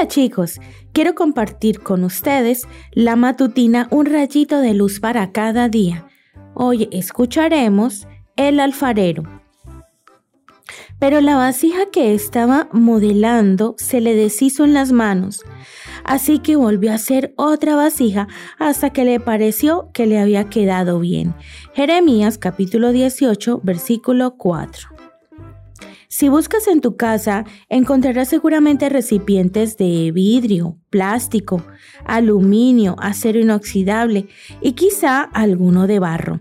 Hola chicos, quiero compartir con ustedes la matutina Un rayito de luz para cada día. Hoy escucharemos El alfarero. Pero la vasija que estaba modelando se le deshizo en las manos, así que volvió a hacer otra vasija hasta que le pareció que le había quedado bien. Jeremías capítulo 18 versículo 4. Si buscas en tu casa, encontrarás seguramente recipientes de vidrio, plástico, aluminio, acero inoxidable y quizá alguno de barro.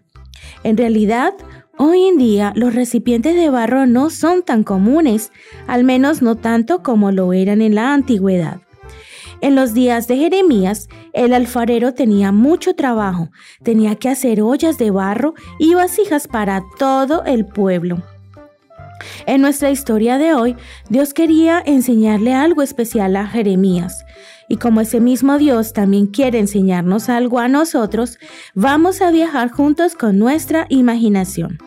En realidad, hoy en día los recipientes de barro no son tan comunes, al menos no tanto como lo eran en la antigüedad. En los días de Jeremías, el alfarero tenía mucho trabajo, tenía que hacer ollas de barro y vasijas para todo el pueblo. En nuestra historia de hoy, Dios quería enseñarle algo especial a Jeremías. Y como ese mismo Dios también quiere enseñarnos algo a nosotros, vamos a viajar juntos con nuestra imaginación.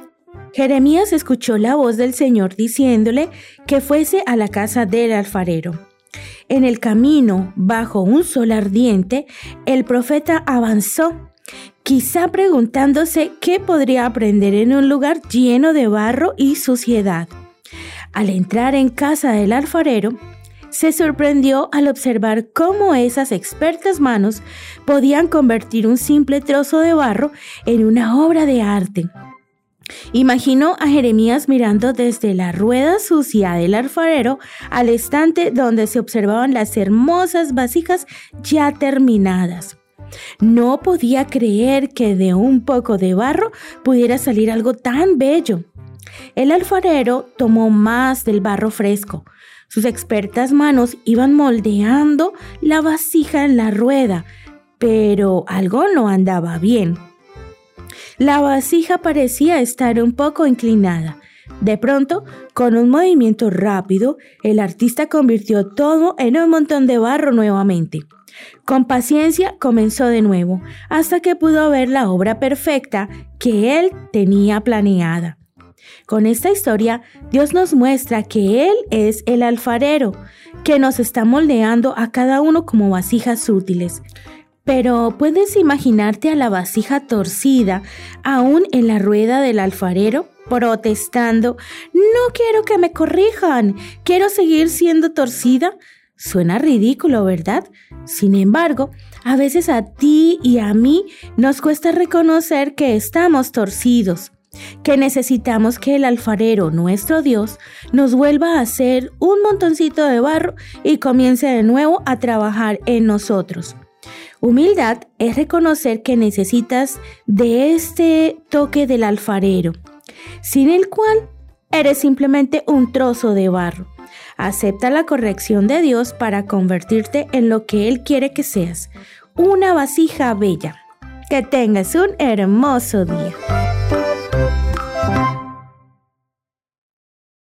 Jeremías escuchó la voz del Señor diciéndole que fuese a la casa del alfarero. En el camino, bajo un sol ardiente, el profeta avanzó quizá preguntándose qué podría aprender en un lugar lleno de barro y suciedad. Al entrar en casa del alfarero, se sorprendió al observar cómo esas expertas manos podían convertir un simple trozo de barro en una obra de arte. Imaginó a Jeremías mirando desde la rueda sucia del alfarero al estante donde se observaban las hermosas vasijas ya terminadas. No podía creer que de un poco de barro pudiera salir algo tan bello. El alfarero tomó más del barro fresco. Sus expertas manos iban moldeando la vasija en la rueda, pero algo no andaba bien. La vasija parecía estar un poco inclinada. De pronto, con un movimiento rápido, el artista convirtió todo en un montón de barro nuevamente. Con paciencia comenzó de nuevo, hasta que pudo ver la obra perfecta que él tenía planeada. Con esta historia, Dios nos muestra que Él es el alfarero, que nos está moldeando a cada uno como vasijas útiles. Pero ¿puedes imaginarte a la vasija torcida aún en la rueda del alfarero? protestando, no quiero que me corrijan, quiero seguir siendo torcida. Suena ridículo, ¿verdad? Sin embargo, a veces a ti y a mí nos cuesta reconocer que estamos torcidos, que necesitamos que el alfarero, nuestro Dios, nos vuelva a hacer un montoncito de barro y comience de nuevo a trabajar en nosotros. Humildad es reconocer que necesitas de este toque del alfarero, sin el cual eres simplemente un trozo de barro. Acepta la corrección de Dios para convertirte en lo que Él quiere que seas, una vasija bella. Que tengas un hermoso día.